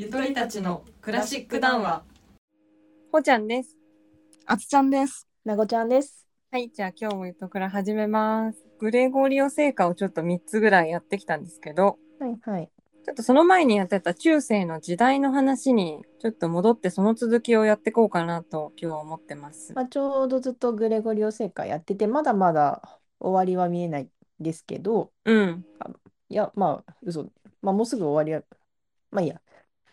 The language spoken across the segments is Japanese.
ゆとりたちのクラシック談話。ほちゃんです。あつちゃんです。なごちゃんです。はい、じゃあ今日もゆとくら始めます。グレゴリオ聖歌をちょっと3つぐらいやってきたんですけど、はいはい。ちょっとその前にやってた中世の時代の話にちょっと戻ってその続きをやっていこうかなと今日は思ってます。まあ、ちょうどずっとグレゴリオ聖歌やってて、まだまだ終わりは見えないですけど、うん。いや、まあ、嘘。まあ、もうすぐ終わりは、まあいいや。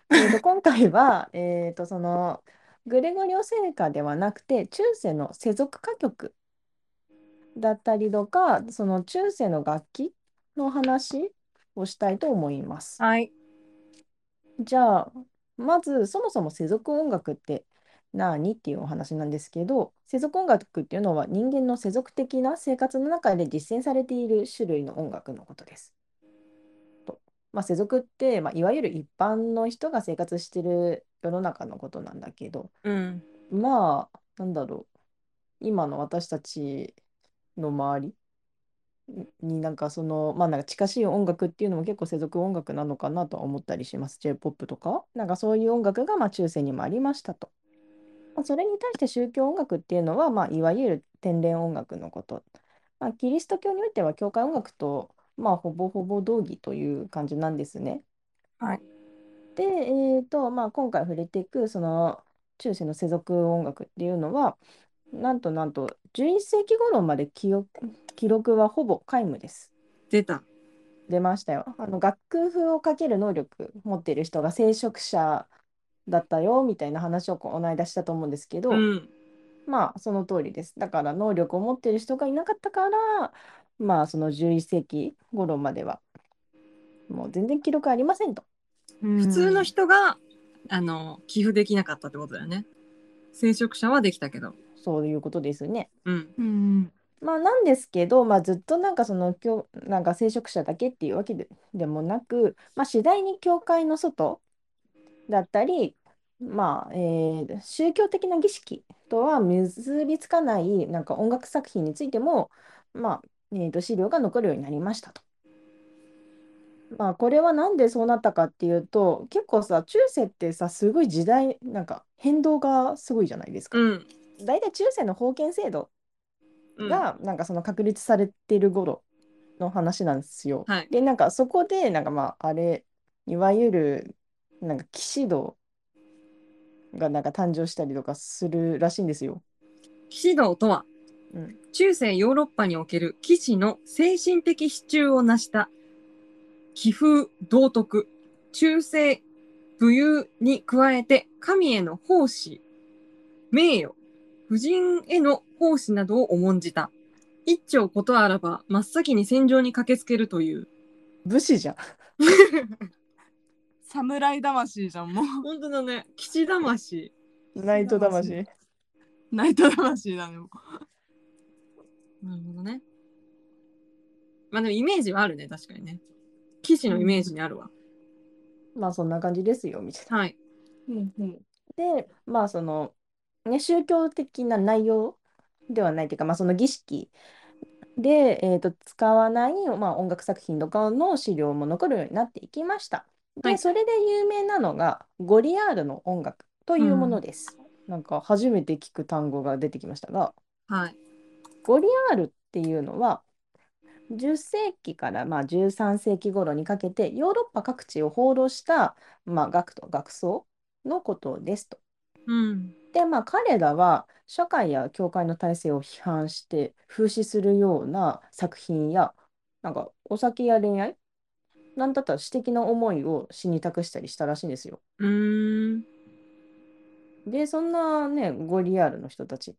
えーと今回は、えーと、その、グレゴリオ聖歌ではなくて、中世の世俗歌曲だったりとか、その中世の楽器の話をしたいと思います。はい。じゃあ、まずそもそも世俗音楽って何っていうお話なんですけど、世俗音楽っていうのは人間の世俗的な生活の中で実践されている種類の音楽のことです。とまあ、世俗って、まあ、いわゆる一般の人が生活してる世の中のことなんだけど、うん。まあ、なんだろう、今の私たちの周りになんかその、まあなんか近しい音楽っていうのも結構世俗音楽なのかなとは思ったりします。J-POP とか。なんかそういう音楽がまあ中世にもありましたと。まあそれに対して宗教音楽っていうのは、まあいわゆる天然音楽のこと。まあ、キリスト教においては教会音楽と、まあほぼほぼ同義という感じなんですね。はい。で、えーとまあ、今回触れていくその中世の世俗音楽っていうのはなんとなんと11世紀頃まで記憶記録はほぼ皆無です。出た。出ましたよ。あの楽譜をかける能力持っている人が聖職者だったよみたいな話をこの間したと思うんですけど、うん。まあその通りです。だから能力を持っている人がいなかったからまあその11世紀頃まではもう全然記録ありませんと。普通の人が、あの、寄付できなかったってことだよね。聖職者はできたけど。そういうことですね。うん。うん。まあなんですけど、まあ、ずっとなんかその教なんか聖職者だけっていうわけで、でもなく、まあ、次第に教会の外だったり、まあえー宗教的な儀式とは結びつかないなんか音楽作品についても、まあえーと資料が残るようになりましたと。まあこれはなんでそうなったかっていうと結構さ中世ってさすごい時代なんか変動がすごいじゃないですか。うん。大体中世の封建制度うん、がなんかその確立されてる頃の話なんですよ。はいでなんかそこでなんかまああれいわゆるなんか騎士道がなんか誕生したりとかするらしいんですよ。騎士道とは、うん中世ヨーロッパにおける騎士の精神的支柱を成した気風道徳中世武勇に加えて神への奉仕名誉婦人への奉仕などを重んじた一丁ことあらば真っ先に戦場に駆けつけるという武士じゃん。侍魂じゃんもう。本当だね騎士魂 ナイト魂。ナイト魂だね。もなるほどねまあでもイメージはあるね確かにね騎士のイメージにあるわ、まあそんな感じですよみたいな。はいうんうん。でまあその、ね、宗教的な内容ではないというか、まあ、その儀式で、えー、と使わない、まあ、音楽作品とかの資料も残るようになっていきました。で、はいそれで有名なのがゴリアールの音楽というものです。なんか初めて聞く単語が出てきましたが、はいゴリアールっていうのは10世紀からまあ13世紀頃にかけてヨーロッパ各地を放浪した、まあ、学徒学僧のことですと。うんでまあ彼らは社会や教会の体制を批判して風刺するような作品やなんかお酒や恋愛なんだったら私的な思いを詩に託したりしたらしいんですよ。うーんでそんなねゴリアールの人たち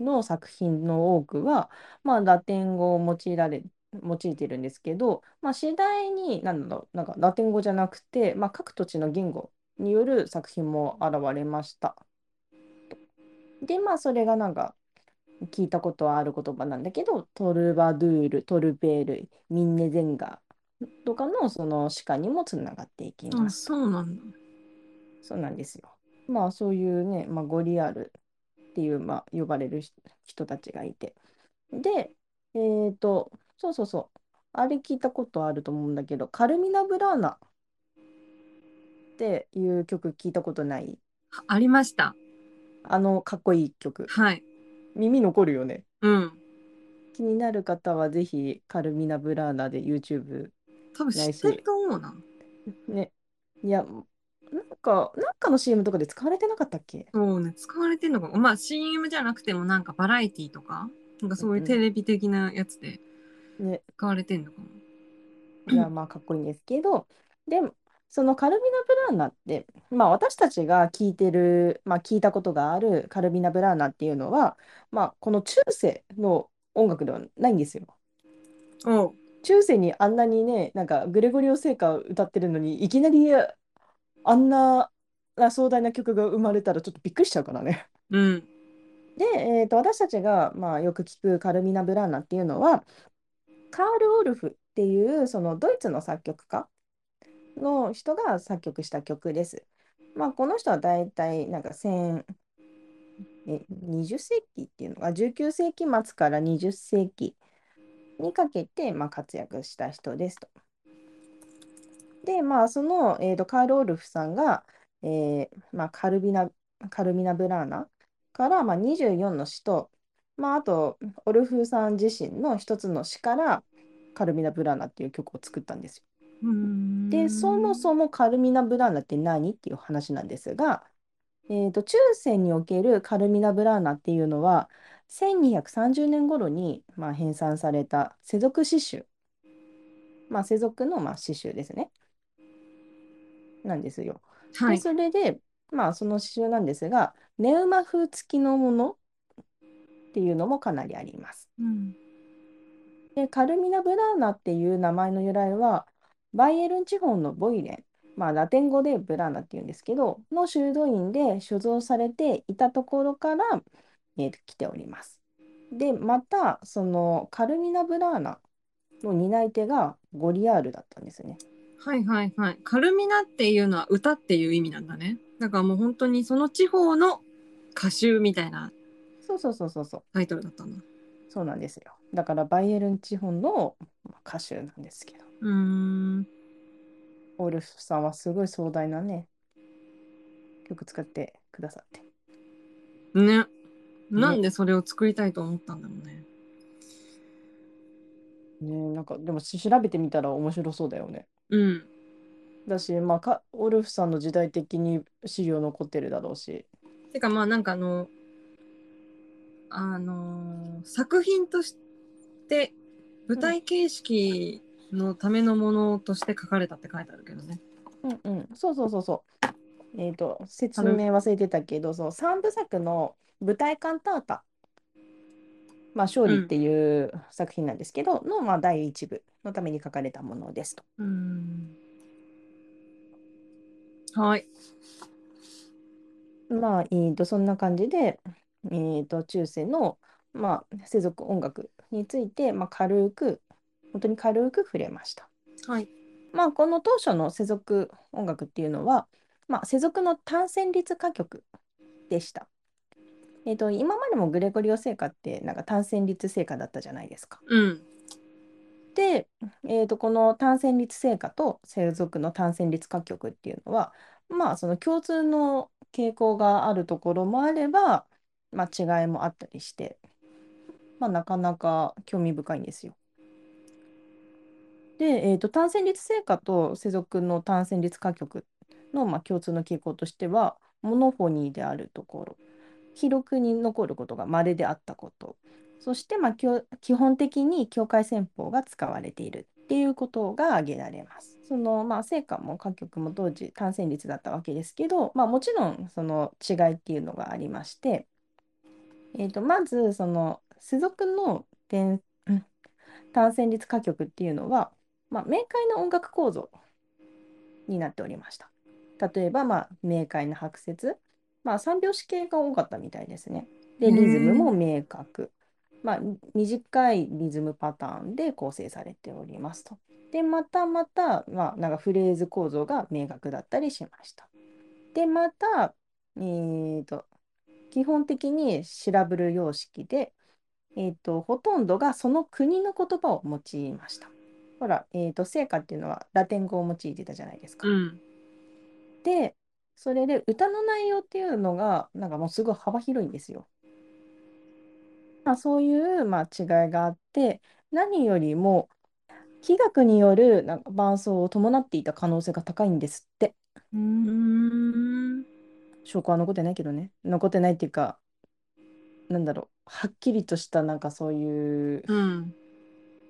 の作品の多くは、まあ、ラテン語を用いられ用いてるんですけど、まあ、次第になんだろうなんかラテン語じゃなくて、まあ、各土地の言語による作品も現れました。でまあそれがなんか聞いたことはある言葉なんだけどトルバドゥールトルペールミンネゼンガとかのその詩歌にもつながっていきあます。そうなんだそうなんですよ。まあそういうね、まあ、ゴリアールっていう、まあ、呼ばれる人人たちがいて。で、えっと、そうそうそう。あれ聞いたことあると思うんだけど、カルミナ・ブラーナっていう曲聞いたことない？はありました。あのかっこいい曲。はい。耳残るよね。うん。気になる方はぜひカルミナ・ブラーナで YouTube 多分知ってると思うな。ね。いや、なんか、なんかの CM とかで使われてなかったっけ？そうね、使われてんのかも。まあ CM じゃなくてもなんかバラエティとか、なんかそういうテレビ的なやつでね。使われてんのかも。いや、まあかっこいいんですけど、でも、そのカルミナ・ブラーナって、まあ私たちが聞いてる、まあ聞いたことがあるカルミナ・ブラーナっていうのは、まあこの中世の音楽ではないんですよ。おう。中世にあんなにね、なんかグレゴリオ聖歌を歌ってるのに、いきなりあんな壮大な曲が生まれたらちょっとびっくりしちゃうからね。うん。で、えーと、私たちが、まあ、よく聞くカルミナ・ブラーナっていうのは、カール・オルフっていうそのドイツの作曲家の人が作曲した曲です。まあ、この人は大体なんか1000え20世紀っていうのが19世紀末から20世紀にかけて、まあ、活躍した人ですと。で、まあ、その、えーと、カール・オルフさんが、えーまあ、カルビナ、カルミナ・ブラーナから、まあ、24の詩と、まあ、あと、オルフさん自身の一つの詩から、カルミナ・ブラーナっていう曲を作ったんですよ。で、そもそもカルミナ・ブラーナって何っていう話なんですが、えーと、中世におけるカルミナ・ブラーナっていうのは、1230年頃に、まあ、編纂された世俗詩集、まあ、世俗の、まあ、詩集ですね。なんですよ。で、はい。それで、まあ、その詩集なんですが、ネウマ風付きのものっていうのもかなりあります。うん。で、カルミナ・ブラーナっていう名前の由来は、バイエルン地方のボイレン、まあ、ラテン語でブラーナっていうんですけど、の修道院で所蔵されていたところから、えーと来ております。で、また、そのカルミナ・ブラーナの担い手がゴリアールだったんですね。はいはいはい。カルミナっていうのは歌っていう意味なんだね。だからもう本当にその地方の歌集みたいなそうそうそうそうそう。タイトルだったんだ。そうなんですよ。だからバイエルン地方のまあ歌手なんですけど、うーん。オルフさんはすごい壮大なね、曲使ってくださって。ね。なんでそれを作りたいと思ったんだろうね。ねなんかでもし調べてみたら面白そうだよね。うん。だし、まあか、オルフさんの時代的に資料残ってるだろうし。てかまあなんかあの、あのー作品として舞台形式のためのものとして書かれたって書いてあるけどね。うんうん、そうそうそうそう。えっと、説明忘れてたけど、そう、三部作の舞台カンタータ、まあ、勝利っていう作品なんですけど、の、まあ、第一部のために書かれたものですと。うーん。はい。まあ、えーと、そんな感じで、えーと、中世の、まあ、世俗音楽について、まあ、軽く、本当に軽く触れました。はい。まあ、この当初の世俗音楽っていうのは、まあ、世俗の単旋律歌曲でした。えーと、今までもグレゴリオ聖歌ってなんか単旋律聖歌だったじゃないですか。うん。で、えーと、この単旋律聖歌と世俗の単旋律歌曲っていうのは、まあ、その共通の傾向があるところもあれば、まあ、違いもあったりして、まあ、なかなか興味深いんですよ。で、えーと、単旋律聖歌と世俗の単旋律歌曲の、まあ、共通の傾向としては、モノフォニーであるところ、記録に残ることが稀であったこと、そして、まあ、基本的に教会旋法が使われているっていうことが挙げられます。その、まあ、聖歌も歌曲も当時単旋律だったわけですけど、まあ、もちろんその違いっていうのがありまして、えーと、まずその世俗の単単旋律歌曲っていうのは、まあ、明快な音楽構造になっておりました。例えば、まあ、明快な拍節、まあ、三拍子系が多かったみたいですね。で、リズムも明確。まあ、短いリズムパターンで構成されておりますと。で、またまた、まあ、なんかフレーズ構造が明確だったりしました。で、また、えーと、基本的にシラブル様式で、えーと、ほとんどがその国の言葉を用いました。ほら、えーと、聖歌っていうのはラテン語を用いてたじゃないですか。うん。で、それで歌の内容っていうのが、なんかもうすごい幅広いんですよ。まあ、そういう、まあ、違いがあって、何よりも、器楽によるなんか伴奏を伴っていた可能性が高いんですって。うーん。証拠は残ってないけどね。残ってないっていうか、なんだろう、はっきりとしたなんかそういううん。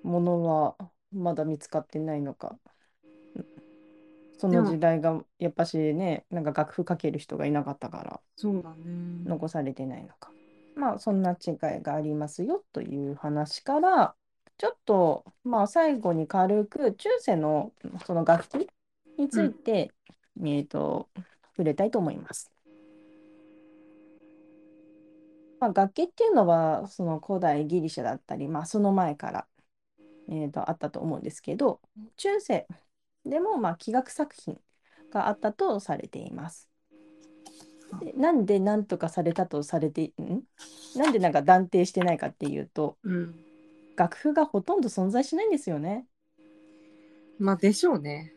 ものはまだ見つかってないのか。その時代がやっぱしね、なんか楽譜かける人がいなかったからそうだね。残されてないのか。まあそんな違いがありますよという話から、ちょっとまあ最後に軽く中世のその楽器について、えっと触れたいと思います。まあ、楽器っていうのはその古代ギリシャだったり、まあ、その前から、えーとあったと思うんですけど中世でもまあ器楽作品があったとされています。でなんで何とかされたとされてん？なんでなんか断定してないかっていうとうん。楽譜がほとんど存在しないんですよね。まあ、でしょうね。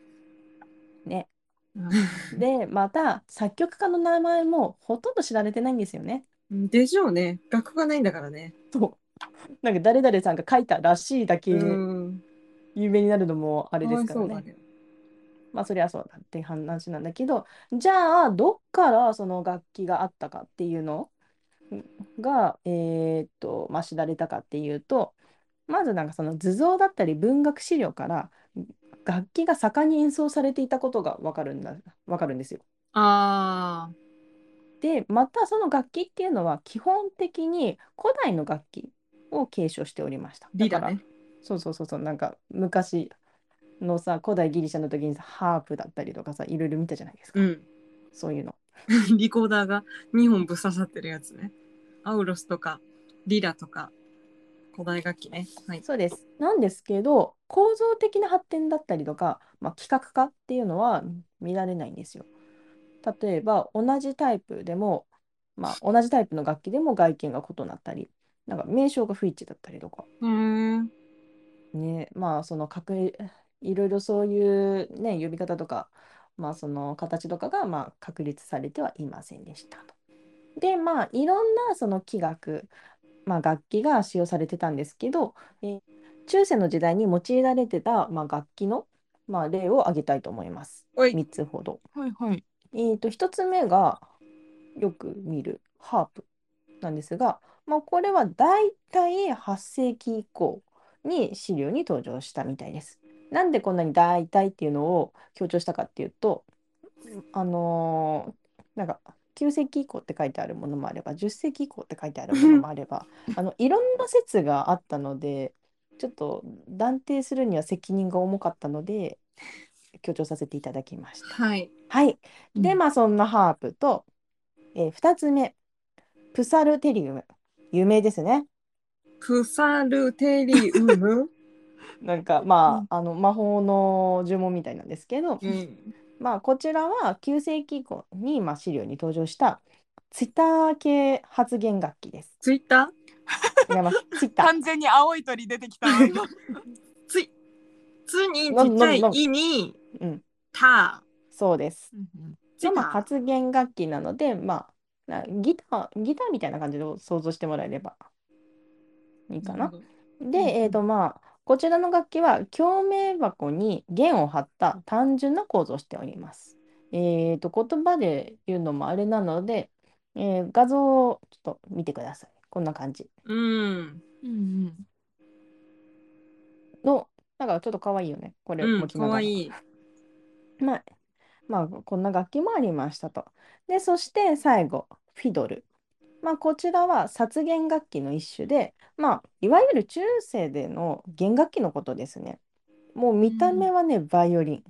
ねうでまた作曲家の名前もほとんど知られてないんですよね。んでしょうね。楽譜がないんだからね。そうなんか誰々さんが書いたらしいだけうん。有名になるのもああれですからね。まあそりゃそうだって話なんだけどじゃあどっからその楽器があったかっていうの？がえーっとまあ知られたかっていうとまずなんかその図像だったり文学資料から楽器が盛んに演奏されていたことがわかるんだわかるんですよ。ああ。でまたその楽器っていうのは基本的に古代の楽器を継承しておりました。だからね。そうそうそうそうなんか昔のさ古代ギリシャの時にさハープだったりとかさいろいろ見たじゃないですか、うん。そういうの。リコーダーが2本ぶっ刺さってるやつね。アウロスとか、リラとか、古代楽器ね。はい。そうです。なんですけど構造的な発展だったりとか、まあ、企画化っていうのは見られないんですよ。例えば同じタイプでも、まあ、同じタイプの楽器でも外見が異なったりなんか名称が不一致だったりとかうーん。ねまあその確いろいろそういうね呼び方とかまあその形とかがまあ確立されてはいませんでしたと。でまあいろんなその器楽、まあ、楽器が使用されてたんですけど、えー中世の時代に用いられてた、まあ、楽器の、まあ、例を挙げたいと思います。おい。3つほど。はいはい。えー、と1つ目がよく見るハープなんですが、まあ、これはだいたい8世紀以降に資料に登場したみたいです。なんでこんなに大体っていうのを強調したかっていうと、あのーなんか9世紀以降って書いてあるものもあれば10世紀以降って書いてあるものもあればあのいろんな説があったのでちょっと断定するには責任が重かったので強調させていただきました。はい。はい。で、うんまあそんなハープと、えー、2つ目、プサルテリウム。有名ですね。プサルテリウム？なんかまあ、あの魔法の呪文みたいなんですけど、うん。まあこちらは9世紀以降に、まあ、資料に登場したツイッター系発言楽器です。ツイッタ違います。ツイッター。完全に青い鳥出てきた ツイツにちっちゃいにうん、タそうです。うんでま。発言楽器なので、まあ、なギター、ギターみたいな感じで想像してもらえればいいかな。で、えーとまあ、こちらの楽器は共鳴箱に弦を張った単純な構造をしております。えーと言葉で言うのもあれなので、えー画像をちょっと見てください。こんな感じうん。うんの、なんかちょっと可愛いよね。これうん。か持ちながら。わいい。まあ、まあ、こんな楽器もありましたと。で、そして最後、フィドル。まあ、こちらは殺弦楽器の一種で、まあ、いわゆる中世での弦楽器のことですね。もう見た目はね、バイオリン。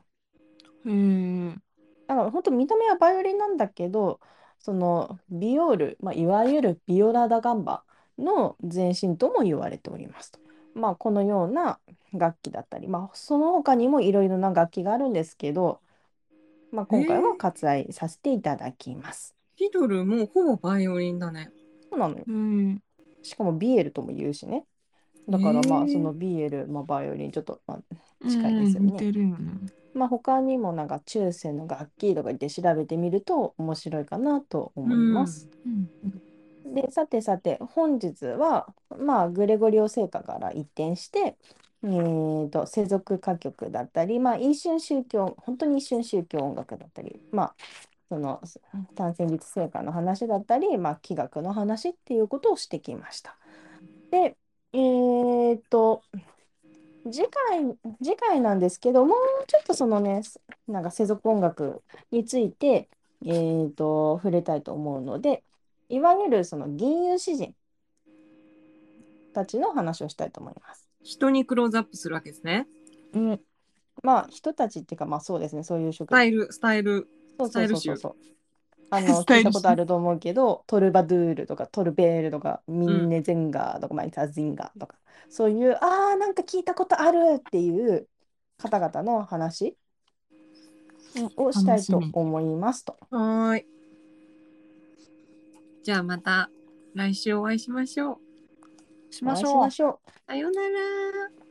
うん。だから本当見た目はバイオリンなんだけど、そのビオール、まあ、いわゆるビオラ・ダ・ガンバの前身とも言われておりますと。まあ、このような楽器だったり、まあ、その他にもいろいろな楽器があるんですけど、まあ、今回は割愛させていただきます。フィドルもほぼバイオリンだね。そうなのよ。うん。しかもビエルとも言うしね。だからまあそのビエル、まあ、バイオリンちょっとまあ近いですよねうんよね。まあ、他にもなんか中世の楽器とか言って調べてみると面白いかなと思います。で、さてさて、本日は、まあ、グレゴリオ聖歌から一転して、えーと、世俗歌曲だったり、まあ、一瞬宗教、本当に一瞬宗教音楽だったり、まあ、その単旋律聖歌の話だったり、まあ、器楽の話っていうことをしてきました。で、えーと、次回、次回なんですけど、もうちょっとそのね、なんか世俗音楽について、えーと、触れたいと思うので、いわゆるその銀融詩人たちの話をしたいと思います。人にクローズアップするわけですね。うん、まあ人たちっていうかまあそうですねそういう職スタイル、スタイル。そうそうそうそうあの聞いたことあると思うけどトルバドゥールとかトルベールとかミンネゼンガーとか、マイタズンガーとかそういうあーなんか聞いたことあるっていう方々の話をしたいと思いますと。はーい。じゃあまた来週お会いしましょう。しましょうお会いしま。しょう。さようなら。